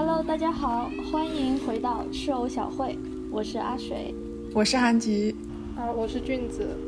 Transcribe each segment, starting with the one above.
Hello，大家好，欢迎回到赤偶小会，我是阿水，我是韩吉，啊，我是俊子。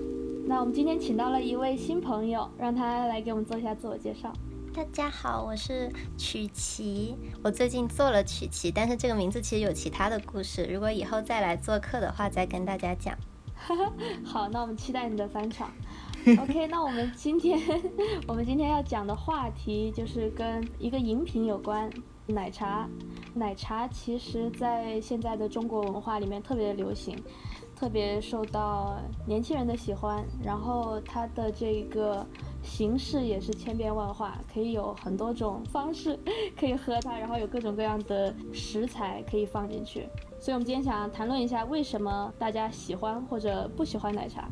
那我们今天请到了一位新朋友，让他来给我们做一下自我介绍。大家好，我是曲奇。我最近做了曲奇，但是这个名字其实有其他的故事。如果以后再来做客的话，再跟大家讲。好，那我们期待你的返场。OK，那我们今天 我们今天要讲的话题就是跟一个饮品有关，奶茶。奶茶其实在现在的中国文化里面特别流行，特别受到年轻人的喜欢。然后它的这个。形式也是千变万化，可以有很多种方式可以喝它，然后有各种各样的食材可以放进去。所以，我们今天想谈论一下为什么大家喜欢或者不喜欢奶茶，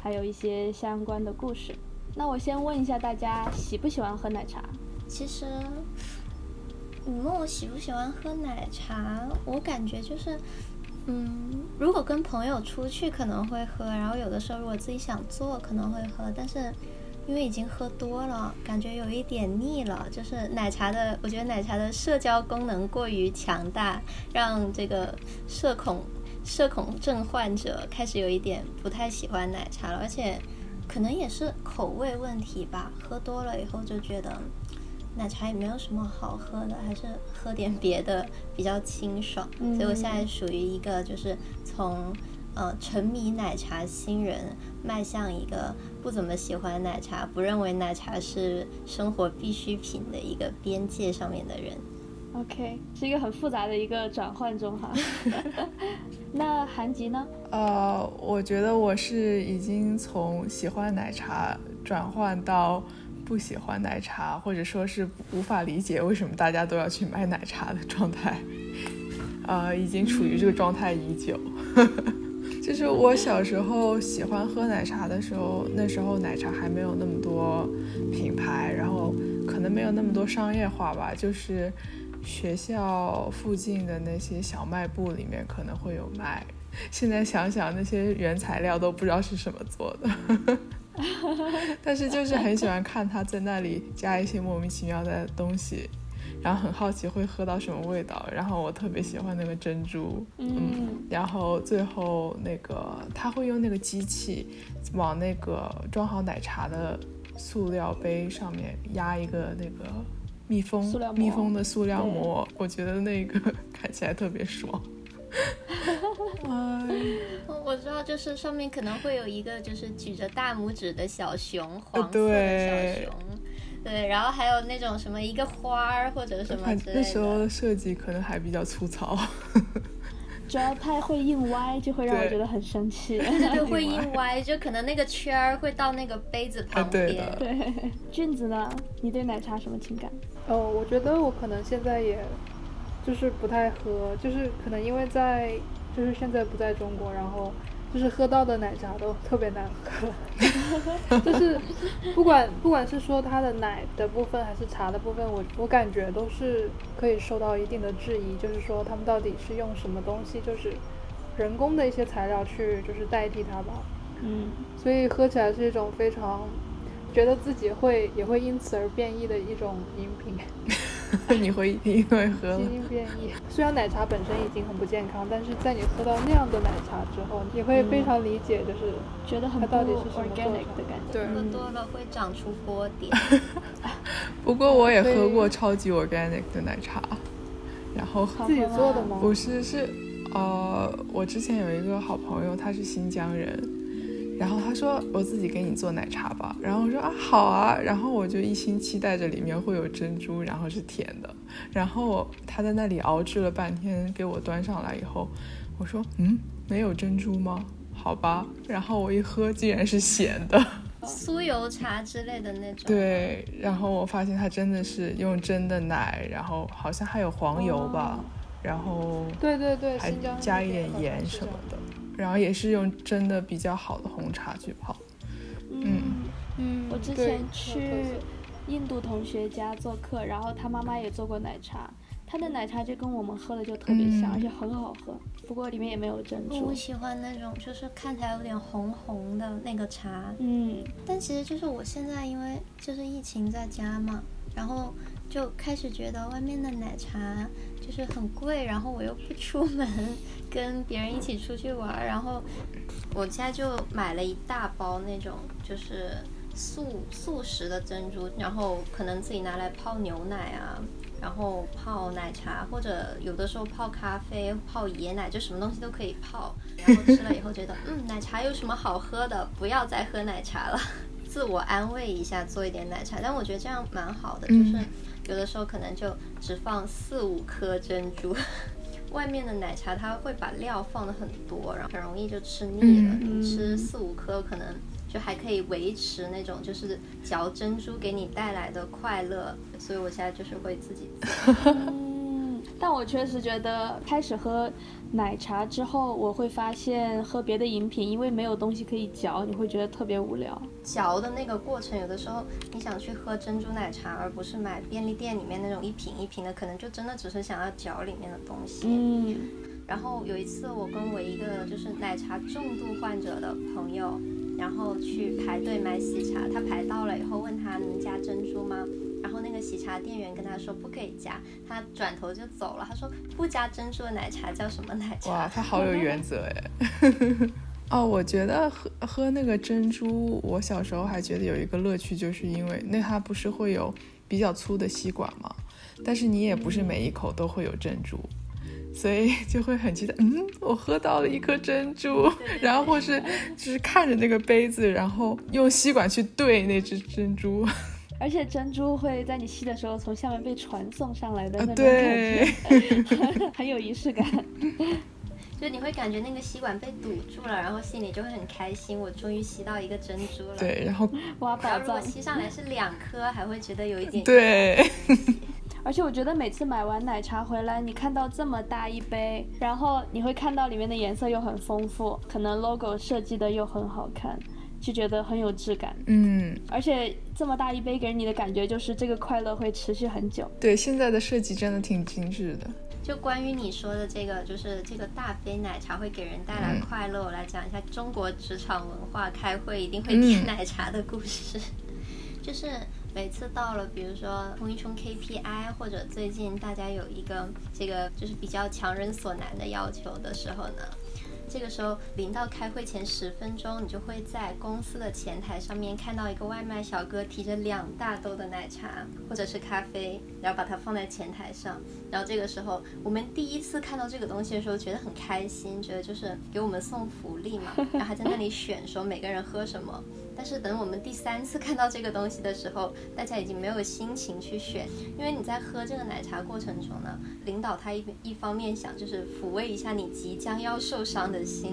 还有一些相关的故事。那我先问一下大家喜不喜欢喝奶茶？其实，你问我喜不喜欢喝奶茶，我感觉就是，嗯，如果跟朋友出去可能会喝，然后有的时候如果自己想做可能会喝，但是。因为已经喝多了，感觉有一点腻了。就是奶茶的，我觉得奶茶的社交功能过于强大，让这个社恐社恐症患者开始有一点不太喜欢奶茶了。而且，可能也是口味问题吧。喝多了以后就觉得奶茶也没有什么好喝的，还是喝点别的比较清爽。所以我现在属于一个就是从。呃，沉迷奶茶新人迈向一个不怎么喜欢奶茶、不认为奶茶是生活必需品的一个边界上面的人。OK，是一个很复杂的一个转换中哈。那韩吉呢？呃，我觉得我是已经从喜欢奶茶转换到不喜欢奶茶，或者说是无法理解为什么大家都要去买奶茶的状态。呃，已经处于这个状态已久。就是我小时候喜欢喝奶茶的时候，那时候奶茶还没有那么多品牌，然后可能没有那么多商业化吧。就是学校附近的那些小卖部里面可能会有卖。现在想想，那些原材料都不知道是什么做的，但是就是很喜欢看他在那里加一些莫名其妙的东西。然后很好奇会喝到什么味道，然后我特别喜欢那个珍珠，嗯，然后最后那个他会用那个机器往那个装好奶茶的塑料杯上面压一个那个密封密封的塑料膜，我觉得那个 看起来特别爽。我知道，就是上面可能会有一个就是举着大拇指的小熊，黄色的小熊。对，然后还有那种什么一个花儿或者什么之类的。那时候的设计可能还比较粗糙，主要太会印歪，就会让我觉得很生气。就会印歪，就可能那个圈儿会到那个杯子旁边。对，俊子呢？你对奶茶什么情感？哦，我觉得我可能现在也，就是不太喝，就是可能因为在，就是现在不在中国，然后。就是喝到的奶茶都特别难喝，就是不管不管是说它的奶的部分还是茶的部分，我我感觉都是可以受到一定的质疑，就是说他们到底是用什么东西，就是人工的一些材料去就是代替它吧。嗯，所以喝起来是一种非常觉得自己会也会因此而变异的一种饮品。你会因为喝基因变异，虽然奶茶本身已经很不健康，但是在你喝到那样的奶茶之后，你会非常理解，就是觉得很它到底是什么 organic 的感觉。对，喝多了会长出波点。不过我也喝过超级 organic 的奶茶，然后自己做的吗？不是，是呃，我之前有一个好朋友，他是新疆人。然后他说：“我自己给你做奶茶吧。”然后我说：“啊，好啊。”然后我就一心期待着里面会有珍珠，然后是甜的。然后他在那里熬制了半天，给我端上来以后，我说：“嗯，没有珍珠吗？好吧。”然后我一喝，竟然是咸的，酥油茶之类的那种。对，然后我发现他真的是用真的奶，然后好像还有黄油吧，然后对对对，还加一点盐什么的。然后也是用真的比较好的红茶去泡，嗯嗯，我之前去印度同学家做客，然后他妈妈也做过奶茶，他的奶茶就跟我们喝的就特别像，嗯。而且很好喝。不过里面也没有珍珠。我。喜欢那种就是看起来有点红红的那个茶，嗯，但其实就是我现在因为就是疫情在家嘛，然后就开始觉得外面的奶茶就是很贵，然后我又不出门跟别人一起出去玩儿，然后我现在就买了一大包那种就是速速食的珍珠，然后可能自己拿来泡牛奶啊。然后泡奶茶，或者有的时候泡咖啡、泡椰奶，就什么东西都可以泡。然后吃了以后觉得，嗯，奶茶有什么好喝的？不要再喝奶茶了。自我安慰一下，做一点奶茶，但我觉得这样蛮好的，就是有的时候可能就只放四五颗珍珠，外面的奶茶它会把料放的很多，然后很容易就吃腻了。嗯你吃四五颗可能就还可以维持那种就是嚼珍珠给你带来的快乐，所以我现在就是会自己 但我确实觉得开始喝奶茶之后，我会发现喝别的饮品，因为没有东西可以嚼，你会觉得特别无聊。嚼的那个过程，有的时候你想去喝珍珠奶茶，而不是买便利店里面那种一瓶一瓶的，可能就真的只是想要嚼里面的东西。嗯，然后有一次，我跟我一个就是奶茶重度患者的朋友，然后去排队买喜茶，他排到了以后问他能加珍珠吗？然后那个喜茶店员跟他说不可以加，他转头就走了。他说不加珍珠的奶茶叫什么奶茶哇，他好有原则哎。哦，我觉得喝喝那个珍珠，我小时候还觉得有一个乐趣，就是因为那它不是会有比较粗的吸管嘛，但是你也不是每一口都会有珍珠，所以就会很期待，嗯，我喝到了一颗珍珠，然后或是就是看着那个杯子，然后用吸管去兑那只珍珠，而且珍珠会在你吸的时候从下面被传送上来的啊那种感觉，很有仪式感。就你会感觉那个吸管被堵住了，然后心里就会很开心，我终于吸到一个珍珠了。。对，然后挖宝然后如果。吸上来是两颗，还会觉得有一点对，而且我觉得每次买完奶茶回来，你看到这么大一杯，然后你会看到里面的颜色又很丰富，可能 logo 设计的又很好看，就觉得很有质感。嗯，而且这么大一杯给人你的感觉就是这个快乐会持续很久。对，现在的设计真的挺精致的。就关于你说的这个，就是这个大杯奶茶会给人带来快乐，我来讲一下中国职场文化开会一定会点嗯奶茶的故事。就是每次到了，比如说冲一冲 KPI，或者最近大家有一个这个就是比较强人所难的要求的时候呢，这个时候临到开会前十分钟，你就会在公司的前台上面看到一个外卖小哥提着两大兜的奶茶或者是咖啡，然后把它放在前台上。然后这个时候，我们第一次看到这个东西的时候，觉得很开心，觉得就是给我们送福利嘛，然后还在那里选说每个人喝什么。但是等我们第三次看到这个东西的时候，大家已经没有心情去选，因为你在喝这个奶茶过程中呢，领导他一一方面想就是抚慰一下你即将要受伤的心，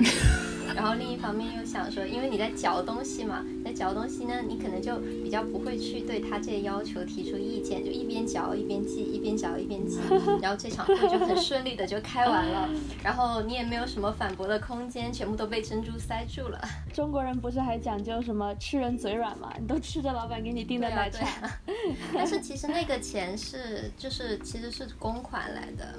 然后另一方面又想说，因为你在嚼东西嘛，在嚼东西呢，你可能就比较不会去对他这些要求提出意见，就一边嚼一边记，一边嚼一边记，然后这场会就很顺利的就开完了，然后你也没有什么反驳的空间，全部都被珍珠塞住了。中国人不是还讲究什么吃人嘴软嘛？你都吃着老板给你订的奶茶，但是其实那个钱是就是其实是公款来的，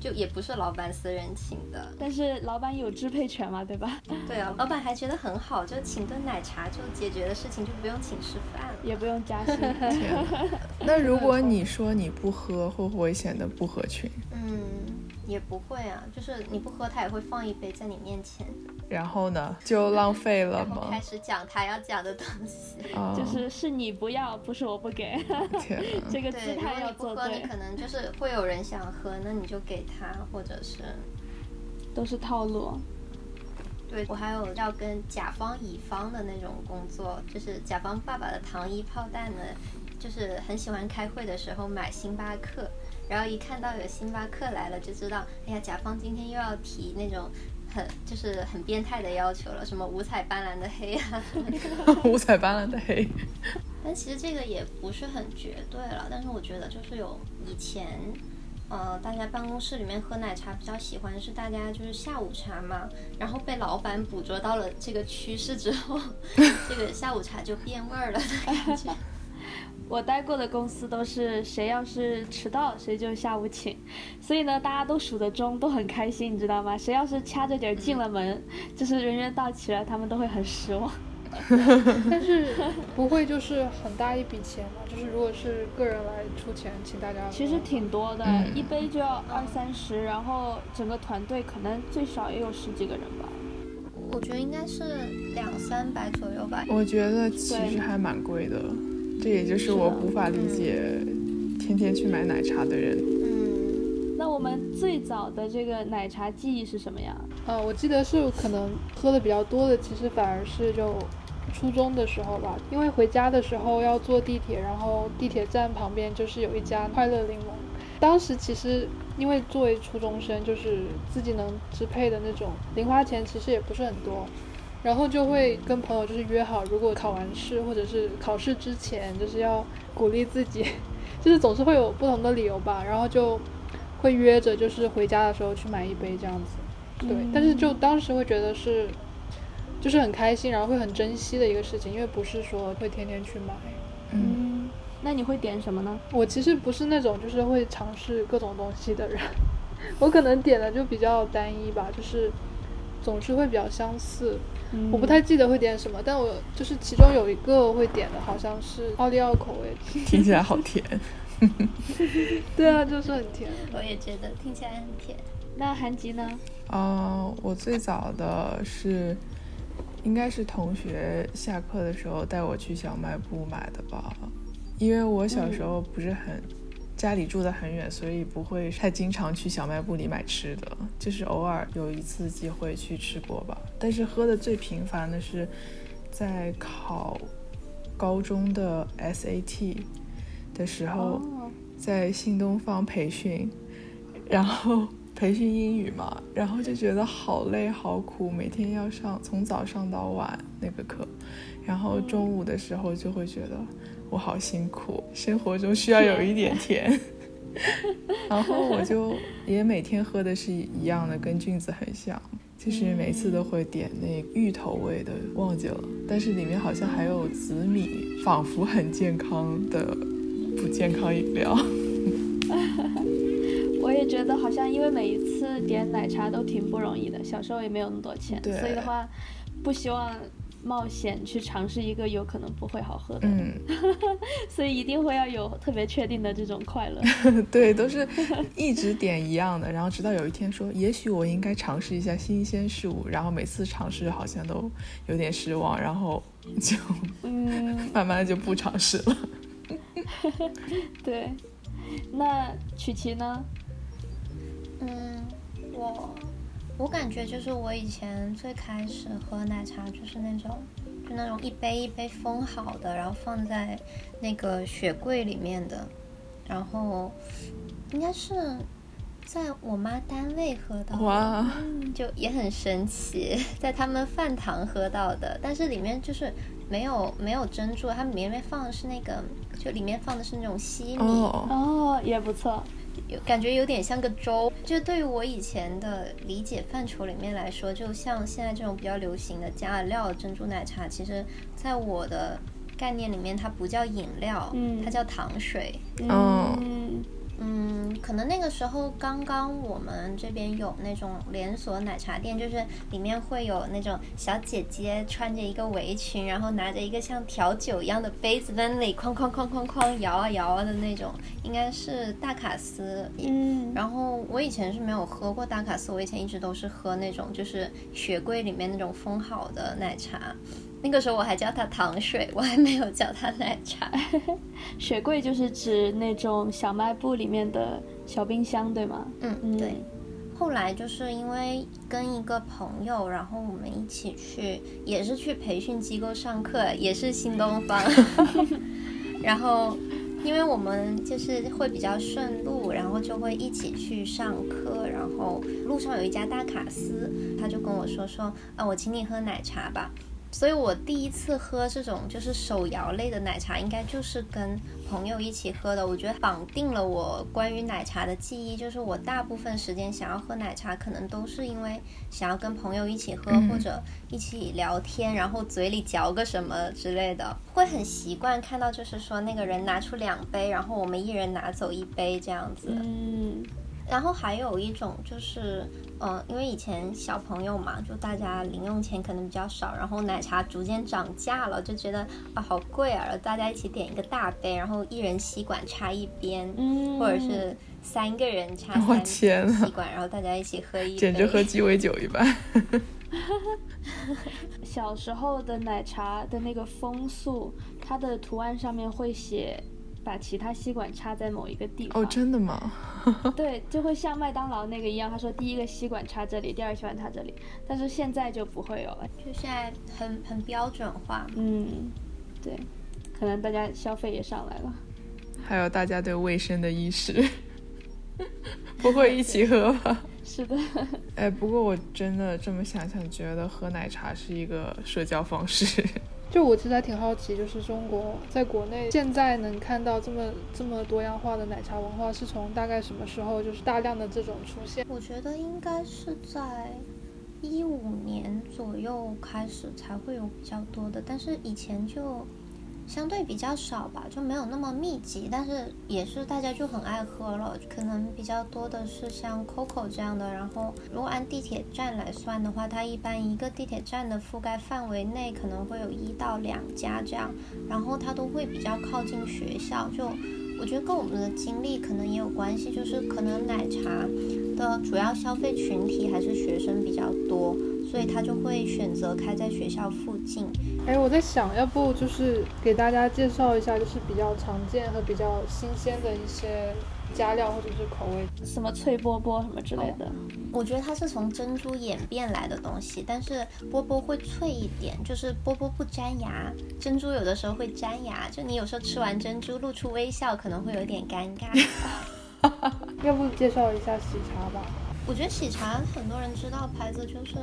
就也不是老板私人请的。但是老板有支配权嘛，对吧？对啊，老板还觉得很好，就请顿奶茶就解决的事情，就不用请吃饭了。也不用加薪。那如果你说你不喝，会不会显得不合群？嗯，也不会啊，就是你不喝，他也会放一杯在你面前，然后呢，就浪费了吗然后开？始讲他要讲的东西。啊，就是是你不要，不是我不给，这个姿对，如态果你不喝，要做对你，可能就是会有人想喝，那你就给他，或者是都是套路。对我还有要跟甲方乙方的那种工作，就是甲方爸爸的糖衣炮弹呢，就是很喜欢开会的时候买星巴克，然后一看到有星巴克来了，就知道，哎呀，甲方今天又要提那种很就是很变态的要求了，什么五彩斑斓的黑啊。五彩斑斓的黑。但其实这个也不是很绝对了，但是我觉得就是有以前，呃，大家办公室里面喝奶茶比较喜欢是大家就是下午茶嘛，然后被老板捕捉到了这个趋势之后，这个下午茶就变味儿了的感觉。我待过的公司都是谁要是迟到谁就下午请，所以呢大家都数得钟，都很开心，你知道吗？谁要是掐着点进了门，就是人员到齐了，他们都会很失望。但是不会就是很大一笔钱嘛？就是如果是个人来出钱，请大家其实挺多的，嗯一杯就要二三十，然后整个团队可能最少也有十几个人吧。我觉得应该是两三百左右吧。我觉得其实还蛮贵的，这也就是我无法理解天天去买奶茶的人。嗯，那我们最早的这个奶茶记忆是什么呀？呃，我记得是可能喝的比较多的，其实反而是就初中的时候吧，因为回家的时候要坐地铁，然后地铁站旁边就是有一家快乐柠檬。当时其实因为作为初中生，就是自己能支配的那种零花钱其实也不是很多，然后就会跟朋友就是约好，如果考完试或者是考试之前，就是要鼓励自己，就是总是会有不同的理由吧，然后就会约着就是回家的时候去买一杯这样子。对，但是就当时会觉得是，就是很开心，然后会很珍惜的一个事情，因为不是说会天天去买。嗯，嗯，那你会点什么呢？我其实不是那种就是会尝试各种东西的人，我可能点的就比较单一吧，就是总之会比较相似。嗯我不太记得会点什么，但我就是其中有一个会点的，好像是奥利奥口味。听起来好甜。对啊，就是很甜。我也觉得听起来很甜。那韩吉呢？嗯，我最早的是应该是同学下课的时候带我去小卖部买的吧，因为我小时候不是很、家里住得很远，所以不会太经常去小卖部里买吃的，就是偶尔有一次机会去吃过吧。但是喝的最频繁的是在考高中的 SAT 的时候。哦，在新东方培训，然后培训英语嘛，然后就觉得好累好苦，每天要上从早上到晚那个课，然后中午的时候就会觉得我好辛苦，生活中需要有一点甜。然后我就也每天喝的是一样的，跟菌子很像，就是每次都会点那芋头味的，忘记了，但是里面好像还有紫米，仿佛很健康的不健康饮料。我也觉得好像因为每一次点奶茶都挺不容易的，小时候也没有那么多钱，所以的话，不希望冒险去尝试一个有可能不会好喝的，嗯，所以一定会要有特别确定的这种快乐。对，都是一直点一样的，然后直到有一天说，也许我应该尝试一下新鲜事物，然后每次尝试好像都有点失望，然后就嗯，慢慢的就不尝试了。对。那曲奇呢？嗯，我我感觉就是我以前最开始喝奶茶就是那种，就那种一杯一杯封好的，然后放在那个雪柜里面的，然后应该是在我妈单位喝到的。哇，就也很神奇，在他们饭堂喝到的，但是里面就是没有没有珍珠，它里面放的是那个，就里面放的是那种西米，哦，哦，也不错。有感觉有点像个粥。就对于我以前的理解范畴里面来说，就像现在这种比较流行的加了料珍珠奶茶，其实在我的概念里面，它不叫饮料，嗯它叫糖水。嗯，可能那个时候刚刚我们这边有那种连锁奶茶店，就是里面会有那种小姐姐穿着一个围裙，然后拿着一个像调酒一样的杯子在那里哐哐哐哐哐摇啊摇啊的那种，应该是大卡斯。嗯，然后我以前是没有喝过大卡斯，我以前一直都是喝那种就是雪柜里面那种封好的奶茶。那个时候我还叫它糖水，我还没有叫它奶茶。雪柜就是指那种小卖部里面的小冰箱，对吗？嗯，嗯对。后来就是因为跟一个朋友，然后我们一起去，也是去培训机构上课，也是新东方。然后，因为我们就是会比较顺路，然后就会一起去上课。然后路上有一家大卡司，他就跟我说说啊，我请你喝奶茶吧。所以我第一次喝这种就是手摇类的奶茶，应该就是跟朋友一起喝的。我觉得绑定了我关于奶茶的记忆，就是我大部分时间想要喝奶茶，可能都是因为想要跟朋友一起喝，或者一起聊天，然后嘴里嚼个什么之类的，会很习惯看到就是说那个人拿出两杯，然后我们一人拿走一杯这样子。嗯。然后还有一种就是，嗯，因为以前小朋友嘛，就大家零用钱可能比较少，然后奶茶逐渐涨价了，就觉得啊好贵啊，然后大家一起点一个大杯，然后一人吸管插一边，嗯，或者是三个人插三吸管，然后大家一起喝一杯，简直喝鸡尾酒一般。小时候的奶茶的那个风速，它的图案上面会写。把其他吸管插在某一个地方哦，真的吗？对，就会像麦当劳那个一样，他说第一个吸管插这里，第二个吸管插这里，但是现在就不会有了，就现在很很标准化。嗯，对，可能大家消费也上来了，还有大家对卫生的意识，不会一起喝吧？是的。哎，不过我真的这么想想，觉得喝奶茶是一个社交方式。就我其实还挺好奇，就是中国在国内现在能看到这么这么多样化的奶茶文化，是从大概什么时候就是大量的这种出现？我觉得应该是在一五年左右开始才会有比较多的，但是以前就。相对比较少吧，就没有那么密集，但是也是大家就很爱喝了。可能比较多的是像 COCO 这样的，然后如果按地铁站来算的话，它一般一个地铁站的覆盖范围内可能会有一到两家这样，然后它都会比较靠近学校。就我觉得跟我们的经历可能也有关系，就是可能奶茶的主要消费群体还是学生比较多。所以他就会选择开在学校附近。哎，我在想，要不就是给大家介绍一下，就是比较常见和比较新鲜的一些加料或者是口味，什么脆波波什么之类的。我觉得它是从珍珠演变来的东西，但是波波会脆一点，就是波波不粘牙，珍珠有的时候会粘牙，就你有时候吃完珍珠露出微笑，可能会有点尴尬。要不介绍一下喜茶吧？我觉得喜茶很多人知道牌子，就是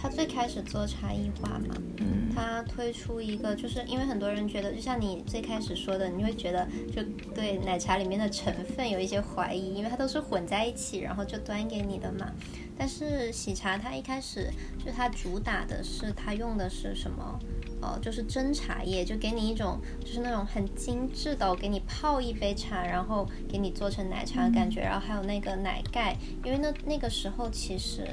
它最开始做差异化嘛。嗯。它推出一个，就是因为很多人觉得，就像你最开始说的，你会觉得就对奶茶里面的成分有一些怀疑，因为它都是混在一起，然后就端给你的嘛。但是喜茶它一开始就它主打的是它用的是什么？哦，就是真茶叶，就给你一种就是那种很精致的，给你泡一杯茶，然后给你做成奶茶的感觉，然后还有那个奶盖，因为那那个时候其实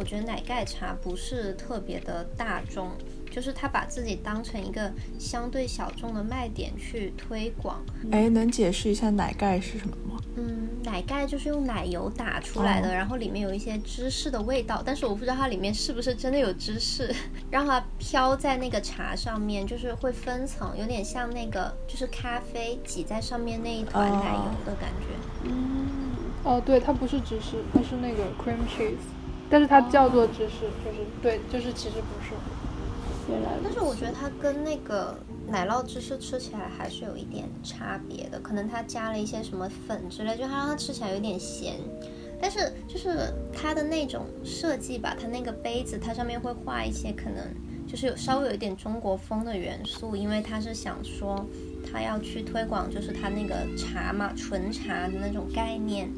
我觉得奶盖茶不是特别的大众。就是他把自己当成一个相对小众的卖点去推广。哎，能解释一下奶盖是什么吗？嗯，奶盖就是用奶油打出来的，然后里面有一些芝士的味道，但是我不知道它里面是不是真的有芝士，让它飘在那个茶上面，就是会分层，有点像那个就是咖啡挤在上面那一团奶油的感觉。嗯，哦，对，它不是芝士，它是那个 cream cheese，但是它叫做芝士，就是对，就是其实不是。原来但是我觉得它跟那个奶酪芝士吃起来还是有一点差别的，可能它加了一些什么粉之类，就它让它吃起来有点咸。但是就是它的那种设计吧，它那个杯子它上面会画一些可能就是有稍微有一点中国风的元素，因为它是想说它要去推广就是它那个茶嘛，纯茶的那种概念。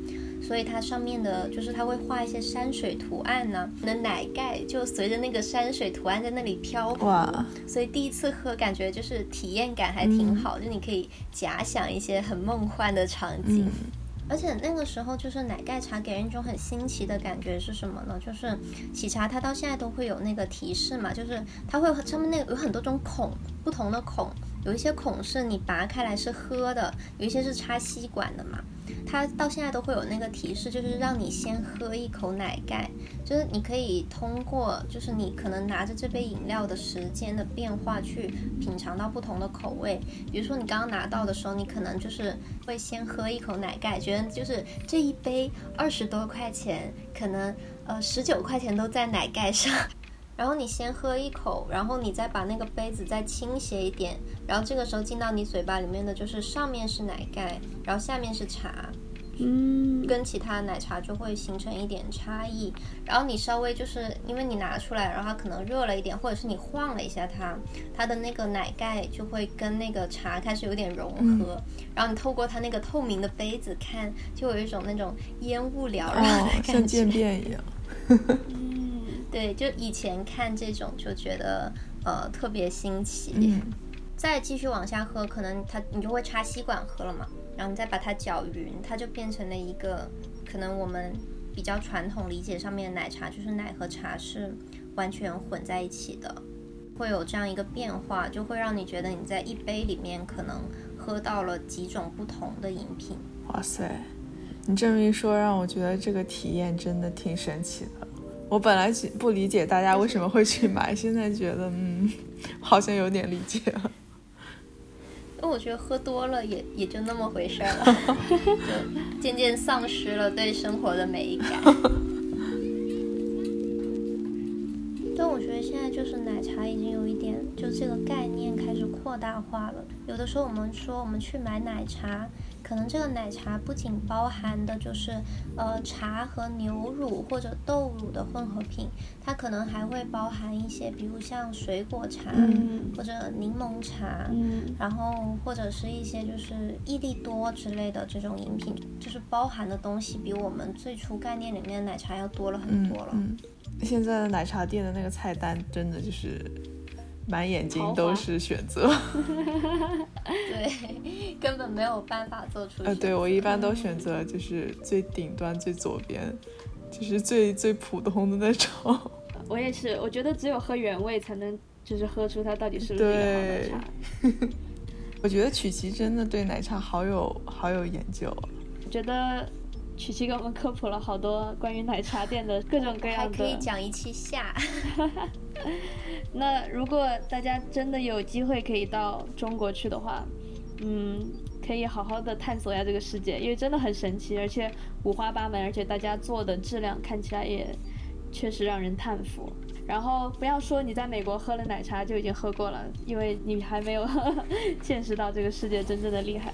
所以它上面的就是它会画一些山水图案呢，的奶盖就随着那个山水图案在那里飘浮，所以第一次喝感觉就是体验感还挺好，就你可以假想一些很梦幻的场景。而且那个时候就是奶盖茶给人一种很新奇的感觉是什么呢？就是喜茶它到现在都会有那个提示嘛，就是它会上面那个有很多种孔，不同的孔，有一些孔是你拔开来是喝的，有一些是插吸管的嘛。它到现在都会有那个提示，就是让你先喝一口奶盖，就是你可以通过，就是你可能拿着这杯饮料的时间的变化去品尝到不同的口味。比如说你刚刚拿到的时候，你可能就是会先喝一口奶盖，觉得就是这一杯二十多块钱，可能呃十九块钱都在奶盖上。然后你先喝一口，然后你再把那个杯子再倾斜一点，然后这个时候进到你嘴巴里面的就是上面是奶盖，然后下面是茶，嗯，跟其他奶茶就会形成一点差异。然后你稍微就是因为你拿出来，然后它可能热了一点，或者是你晃了一下它，它的那个奶盖就会跟那个茶开始有点融合。然后你透过它那个透明的杯子看，就有一种那种烟雾缭绕的哦，感像渐。变一样。嗯，对，就以前看这种就觉得呃特别新奇。嗯再继续往下喝，可能它你就会插吸管喝了嘛，然后你再把它搅匀，它就变成了一个可能我们比较传统理解上面的奶茶，就是奶和茶是完全混在一起的，会有这样一个变化，就会让你觉得你在一杯里面可能喝到了几种不同的饮品。哇塞，你这么一说，让我觉得这个体验真的挺神奇的。我本来只不理解大家为什么会去买，现在觉得嗯，好像有点理解了。因为我觉得喝多了也也就那么回事儿了，就渐渐丧失了对生活的美感。但我觉得现在就是奶茶已经有一点，就这个概念开始扩大化了。有的时候我们说我们去买奶茶，可能这个奶茶不仅包含的就是呃茶和牛乳或者豆乳的混合品，它可能还会包含一些，比如像水果茶、嗯或者柠檬茶，嗯然后或者是一些就是益力多之类的这种饮品，就是包含的东西比我们最初概念里面的奶茶要多了很嗯多了。嗯，现在的奶茶店的那个菜单真的就是满眼睛都是选择。对，根本没有办法做出呃，对我一般都选择就是最顶端最左边，就是最最普通的那种。我也是，我觉得只有喝原味才能就是喝出它到底是不是一个好奶对茶。我觉得曲奇真的对奶茶好有好有研究。我觉得曲奇给我们科普了好多关于奶茶店的各种各样的。可以讲一期下。那如果大家真的有机会可以到中国去的话，嗯，可以好好的探索一下这个世界，因为真的很神奇，而且五花八门，而且大家做的质量看起来也确实让人叹服。然后不要说你在美国喝了奶茶就已经喝过了，因为你还没有 见识到这个世界真正的厉害。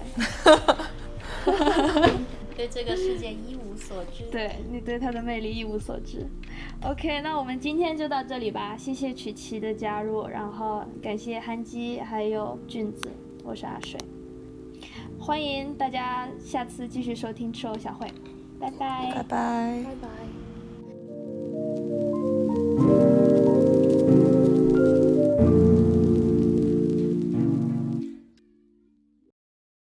对这个世界一无所知。对你对他的魅力一无所知。OK，那我们今天就到这里吧，谢谢曲奇的加入，然后感谢憨鸡还有俊子，我是阿水，欢迎大家下次继续收听吃货小会，拜拜拜拜拜拜。